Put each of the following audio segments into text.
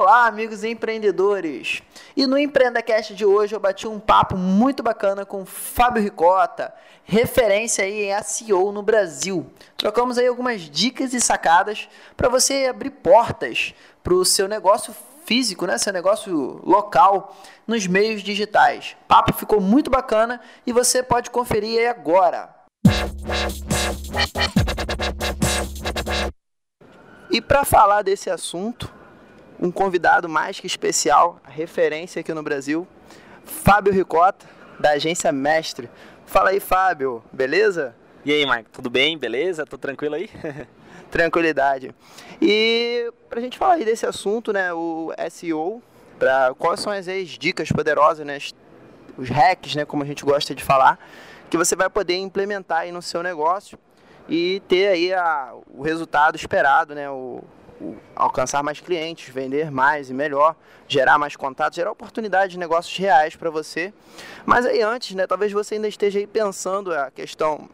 Olá, amigos empreendedores! E no EmpreendaCast de hoje eu bati um papo muito bacana com Fábio Ricota, referência aí em SEO no Brasil. Trocamos aí algumas dicas e sacadas para você abrir portas para o seu negócio físico, né, seu negócio local nos meios digitais. O papo ficou muito bacana e você pode conferir aí agora. E para falar desse assunto, um convidado mais que especial, referência aqui no Brasil, Fábio Ricota, da agência Mestre. Fala aí, Fábio, beleza? E aí, Mike, tudo bem? Beleza? Tô tranquilo aí? Tranquilidade. E pra gente falar aí desse assunto, né, o SEO, para quais são as, as dicas poderosas, né, os hacks, né, como a gente gosta de falar, que você vai poder implementar aí no seu negócio e ter aí a, o resultado esperado, né, o, alcançar mais clientes, vender mais e melhor, gerar mais contatos, gerar oportunidades de negócios reais para você. Mas aí antes, né, talvez você ainda esteja aí pensando a questão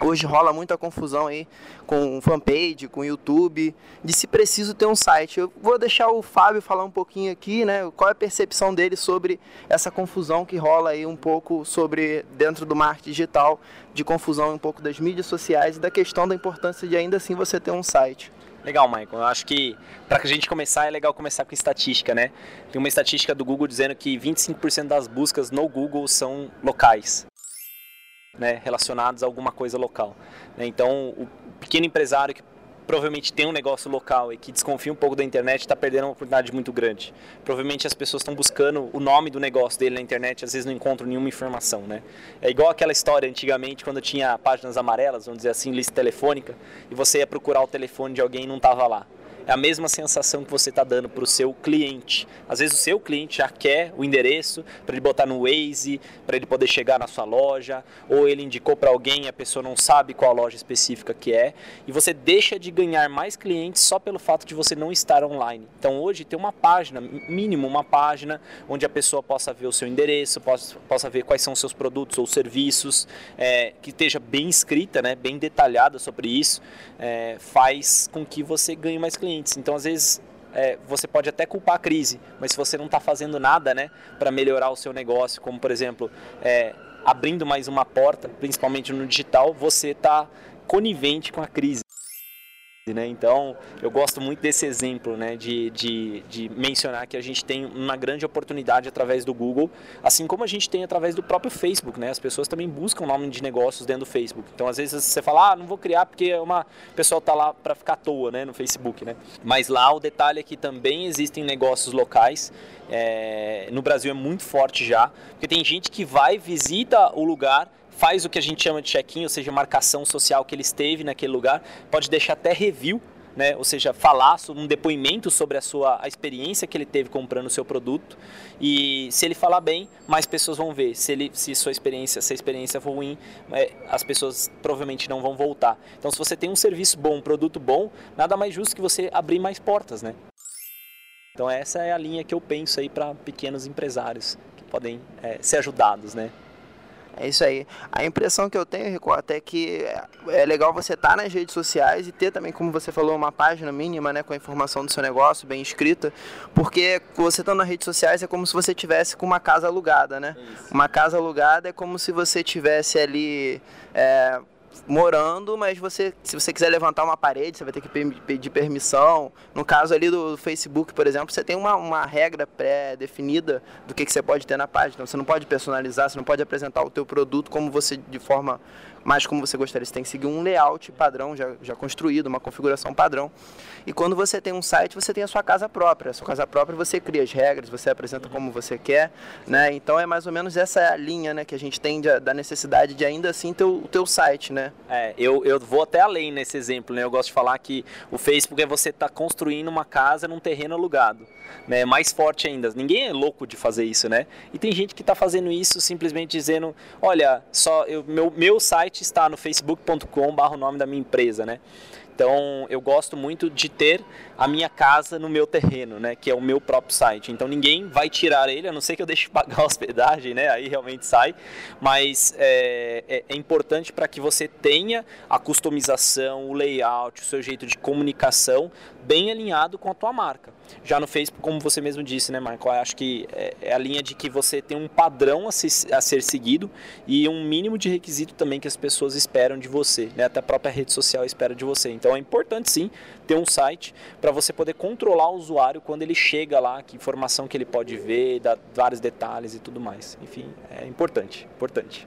Hoje rola muita confusão aí com fanpage, com YouTube, de se preciso ter um site. Eu vou deixar o Fábio falar um pouquinho aqui, né? Qual é a percepção dele sobre essa confusão que rola aí um pouco sobre dentro do marketing digital, de confusão um pouco das mídias sociais e da questão da importância de ainda assim você ter um site. Legal, Michael. Eu acho que para a gente começar é legal começar com estatística, né? Tem uma estatística do Google dizendo que 25% das buscas no Google são locais. Né, relacionados a alguma coisa local. Né? Então, o pequeno empresário que provavelmente tem um negócio local e que desconfia um pouco da internet está perdendo uma oportunidade muito grande. Provavelmente as pessoas estão buscando o nome do negócio dele na internet, às vezes não encontram nenhuma informação, né? É igual aquela história antigamente quando tinha páginas amarelas, vamos dizer assim, lista telefônica, e você ia procurar o telefone de alguém e não estava lá é a mesma sensação que você está dando para o seu cliente. Às vezes o seu cliente já quer o endereço para ele botar no Waze, para ele poder chegar na sua loja, ou ele indicou para alguém e a pessoa não sabe qual loja específica que é, e você deixa de ganhar mais clientes só pelo fato de você não estar online. Então hoje tem uma página, mínimo uma página, onde a pessoa possa ver o seu endereço, possa, possa ver quais são os seus produtos ou serviços, é, que esteja bem escrita, né, bem detalhada sobre isso, é, faz com que você ganhe mais clientes clientes. Então, às vezes, é, você pode até culpar a crise, mas se você não está fazendo nada né, para melhorar o seu negócio, como por exemplo, é, abrindo mais uma porta, principalmente no digital, você está conivente com a crise. Né? Então, eu gosto muito desse exemplo né? de, de, de mencionar que a gente tem uma grande oportunidade através do Google, assim como a gente tem através do próprio Facebook. Né? As pessoas também buscam nome de negócios dentro do Facebook. Então, às vezes você fala, ah, não vou criar porque uma pessoa está lá para ficar à toa né? no Facebook. Né? Mas lá o detalhe é que também existem negócios locais. É... no Brasil é muito forte já, porque tem gente que vai, visita o lugar faz o que a gente chama de check-in, ou seja, marcação social que ele esteve naquele lugar, pode deixar até review, né? ou seja, falar um depoimento sobre a sua a experiência que ele teve comprando o seu produto. E se ele falar bem, mais pessoas vão ver. Se ele se sua experiência, se a experiência for ruim, é, as pessoas provavelmente não vão voltar. Então, se você tem um serviço bom, um produto bom, nada mais justo que você abrir mais portas, né? Então essa é a linha que eu penso aí para pequenos empresários que podem é, ser ajudados, né? É isso aí. A impressão que eu tenho, Rico, até que é legal você estar tá nas redes sociais e ter também, como você falou, uma página mínima, né, com a informação do seu negócio bem escrita, porque você estando nas redes sociais é como se você tivesse com uma casa alugada, né? Isso. Uma casa alugada é como se você tivesse ali é, morando, mas você, se você quiser levantar uma parede, você vai ter que pedir permissão. No caso ali do Facebook, por exemplo, você tem uma, uma regra pré-definida do que, que você pode ter na página. Você não pode personalizar, você não pode apresentar o teu produto como você, de forma mais como você gostaria. Você tem que seguir um layout padrão já, já construído, uma configuração padrão. E quando você tem um site, você tem a sua casa própria. A sua casa própria você cria as regras, você apresenta como você quer, né? Então é mais ou menos essa linha, né, que a gente tem de, da necessidade de ainda assim ter o, teu site, né? É, eu, eu vou até além nesse exemplo, né? Eu gosto de falar que o Facebook é você estar tá construindo uma casa num terreno alugado, né? Mais forte ainda. Ninguém é louco de fazer isso, né? E tem gente que está fazendo isso simplesmente dizendo, olha, só eu, meu, meu site está no facebook.com/barra o nome da minha empresa, né? Então, eu gosto muito de ter a minha casa no meu terreno, né? Que é o meu próprio site. Então ninguém vai tirar ele, a não ser que eu deixe pagar a hospedagem, né? Aí realmente sai. Mas é, é, é importante para que você tenha a customização, o layout, o seu jeito de comunicação bem alinhado com a tua marca. Já no Facebook, como você mesmo disse, né, Michael? Acho que é, é a linha de que você tem um padrão a ser, a ser seguido e um mínimo de requisito também que as pessoas esperam de você, né? Até a própria rede social espera de você. Então é importante sim ter um site para você poder controlar o usuário quando ele chega lá, que informação que ele pode ver, dar vários detalhes e tudo mais. Enfim, é importante, importante.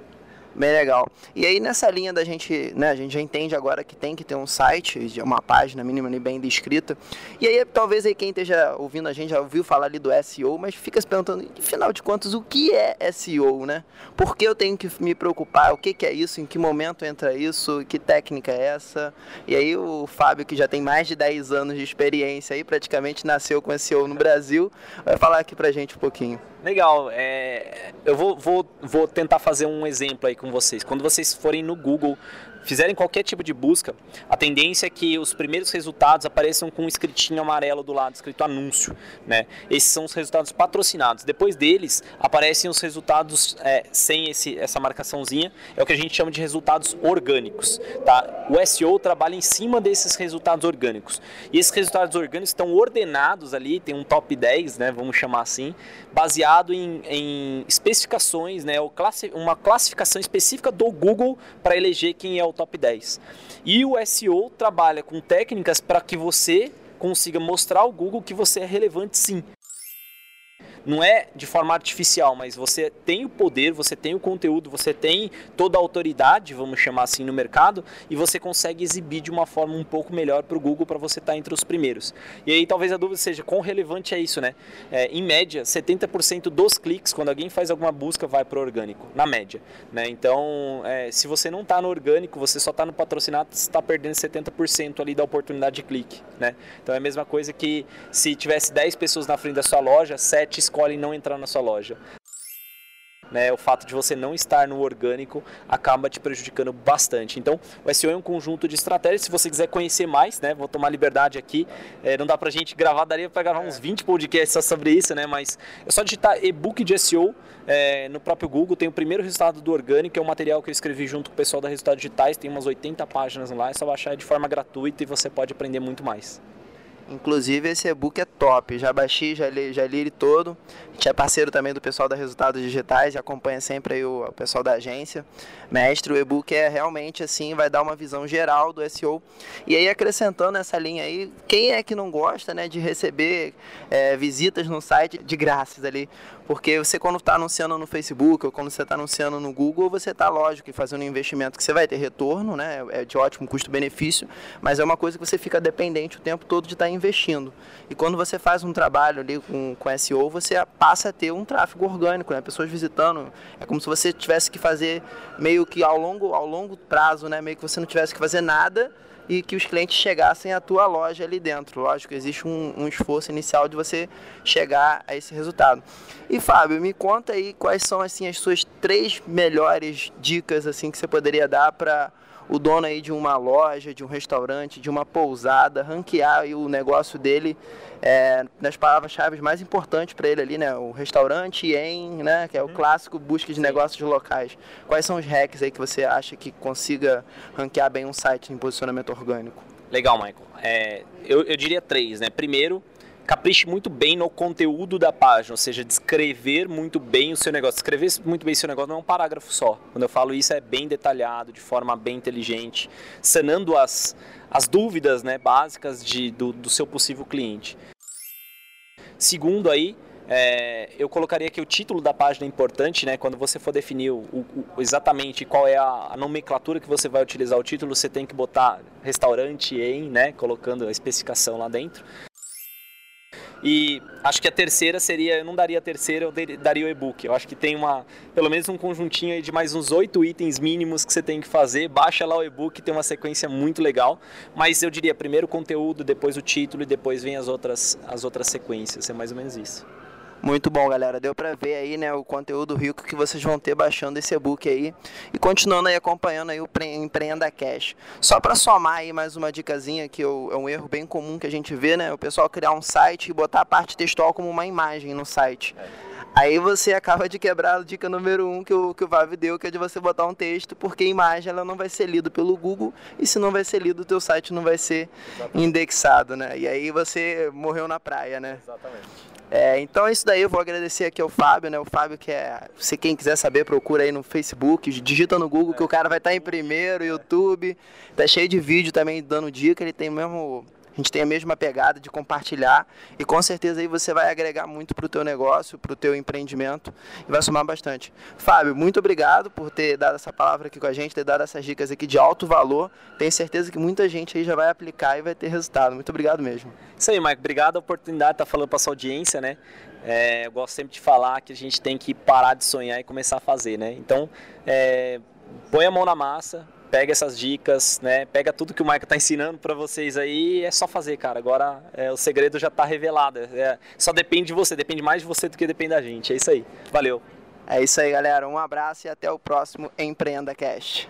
Bem legal. E aí nessa linha da gente, né, a gente já entende agora que tem que ter um site, uma página mínima bem descrita. E aí talvez aí quem esteja ouvindo a gente já ouviu falar ali do SEO, mas fica se perguntando, afinal de contas, o que é SEO, né? Por que eu tenho que me preocupar? O que, que é isso? Em que momento entra isso? Que técnica é essa? E aí o Fábio, que já tem mais de 10 anos de experiência aí, praticamente nasceu com SEO no Brasil, vai falar aqui pra gente um pouquinho. Legal. É, eu vou, vou, vou tentar fazer um exemplo aí com vocês. Quando vocês forem no Google fizerem qualquer tipo de busca, a tendência é que os primeiros resultados apareçam com um escritinho amarelo do lado, escrito anúncio. Né? Esses são os resultados patrocinados. Depois deles, aparecem os resultados é, sem esse, essa marcaçãozinha, é o que a gente chama de resultados orgânicos. Tá? O SEO trabalha em cima desses resultados orgânicos. E esses resultados orgânicos estão ordenados ali, tem um top 10, né, vamos chamar assim, baseado em, em especificações, né, uma classificação específica do Google para eleger quem é o top 10. E o SEO trabalha com técnicas para que você consiga mostrar ao Google que você é relevante sim não é de forma artificial, mas você tem o poder, você tem o conteúdo, você tem toda a autoridade, vamos chamar assim, no mercado, e você consegue exibir de uma forma um pouco melhor para o Google para você estar tá entre os primeiros. E aí talvez a dúvida seja quão relevante é isso, né? É, em média, 70% dos cliques, quando alguém faz alguma busca, vai para o orgânico, na média. Né? Então, é, se você não está no orgânico, você só está no patrocinado, você está perdendo 70% ali da oportunidade de clique. Né? Então é a mesma coisa que se tivesse 10 pessoas na frente da sua loja, 7 escolhem não entrar na sua loja. Né, o fato de você não estar no orgânico acaba te prejudicando bastante. Então, o SEO é um conjunto de estratégias. Se você quiser conhecer mais, né, vou tomar liberdade aqui. É, não dá pra gente gravar, daria para gravar uns 20 podcasts sobre isso, né? Mas é só digitar e-book de SEO é, no próprio Google. Tem o primeiro resultado do orgânico, é um material que eu escrevi junto com o pessoal da Resultados Digitais. Tem umas 80 páginas lá, é só baixar de forma gratuita e você pode aprender muito mais. Inclusive esse e-book é top, já baixei, já li, já li ele todo. A gente é parceiro também do pessoal da Resultados Digitais, acompanha sempre aí o, o pessoal da agência. Mestre, o e-book é realmente assim, vai dar uma visão geral do SEO. E aí acrescentando essa linha aí, quem é que não gosta né, de receber é, visitas no site de graças ali? Porque você quando está anunciando no Facebook ou quando você está anunciando no Google, você está, lógico, fazendo um investimento que você vai ter retorno, né? É de ótimo custo-benefício, mas é uma coisa que você fica dependente o tempo todo de estar tá investindo. E quando você faz um trabalho ali com, com SEO, você passa a ter um tráfego orgânico, né? Pessoas visitando. É como se você tivesse que fazer meio que ao longo, ao longo prazo, né? Meio que você não tivesse que fazer nada e que os clientes chegassem à tua loja ali dentro. Lógico, existe um, um, esforço inicial de você chegar a esse resultado. E Fábio, me conta aí quais são assim as suas três melhores dicas assim que você poderia dar para o dono aí de uma loja, de um restaurante, de uma pousada, ranquear o negócio dele é, nas palavras-chave mais importantes para ele ali, né? O restaurante em, né? Que é o uhum. clássico busca de negócios locais. Quais são os hacks aí que você acha que consiga ranquear bem um site em posicionamento orgânico? Legal, Michael. É, eu, eu diria três, né? Primeiro, capriche muito bem no conteúdo da página, ou seja, descrever muito bem o seu negócio. Escrever muito bem o seu negócio não é um parágrafo só. Quando eu falo isso, é bem detalhado, de forma bem inteligente, sanando as, as dúvidas né, básicas de, do, do seu possível cliente. Segundo aí, é, eu colocaria que o título da página é importante, né? Quando você for definir o, o, exatamente qual é a, a, nomenclatura que você vai utilizar o título, você tem que botar restaurante em, né? Colocando a especificação lá dentro. E acho que a terceira seria, eu não daria a terceira, eu daria o e-book. Eu acho que tem uma, pelo menos um conjuntinho aí de mais uns oito itens mínimos que você tem que fazer. Baixa lá o e-book, tem uma sequência muito legal. Mas eu diria primeiro o conteúdo, depois o título e depois vem as outras, as outras sequências. É mais ou menos isso. Muito bom, galera. Deu para ver aí, né, o conteúdo rico que vocês vão ter baixando esse e-book aí e continuando aí acompanhando aí o Empreenda Cash. Só para somar aí mais uma dicasinha que é um erro bem comum que a gente vê, né, o pessoal criar um site e botar a parte textual como uma imagem no site. Aí você acaba de quebrar a dica número um que o, que o Vav deu, que é de você botar um texto, porque a imagem ela não vai ser lida pelo Google e se não vai ser lido, o teu site não vai ser Exatamente. indexado, né? E aí você morreu na praia, né? Exatamente. É, então é isso daí, eu vou agradecer aqui ao Fábio, né? O Fábio que é, se quem quiser saber, procura aí no Facebook, digita no Google que o cara vai estar em primeiro, YouTube, tá cheio de vídeo também dando dica, ele tem mesmo a gente tem a mesma pegada de compartilhar e com certeza aí você vai agregar muito para o teu negócio, para o teu empreendimento e vai somar bastante. Fábio, muito obrigado por ter dado essa palavra aqui com a gente, ter dado essas dicas aqui de alto valor. Tenho certeza que muita gente aí já vai aplicar e vai ter resultado. Muito obrigado mesmo. Isso aí, Mike. Obrigado a oportunidade de estar falando para sua audiência, né? É, eu gosto sempre de falar que a gente tem que parar de sonhar e começar a fazer, né? Então, é, põe a mão na massa, pega essas dicas, né? Pega tudo que o Michael está ensinando para vocês aí, é só fazer, cara. Agora é, o segredo já está revelado. É, só depende de você, depende mais de você do que depende da gente. É isso aí. Valeu. É isso aí, galera. Um abraço e até o próximo Empreenda Cast.